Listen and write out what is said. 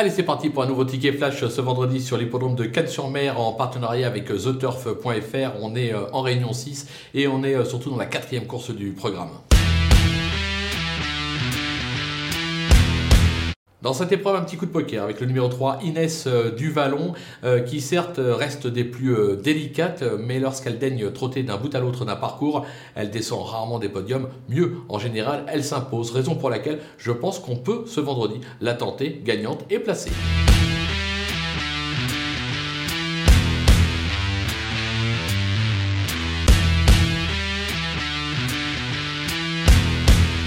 Allez, c'est parti pour un nouveau ticket flash ce vendredi sur l'hippodrome de Cannes-sur-Mer en partenariat avec TheTurf.fr. On est euh, en réunion 6 et on est euh, surtout dans la quatrième course du programme. Dans cette épreuve, un petit coup de poker avec le numéro 3, Inès euh, Duvallon, qui certes reste des plus délicates, mais lorsqu'elle daigne trotter d'un bout à l'autre d'un parcours, elle descend rarement des podiums. Mieux, en général, elle s'impose, raison pour laquelle je pense qu'on peut ce vendredi la tenter gagnante et placée.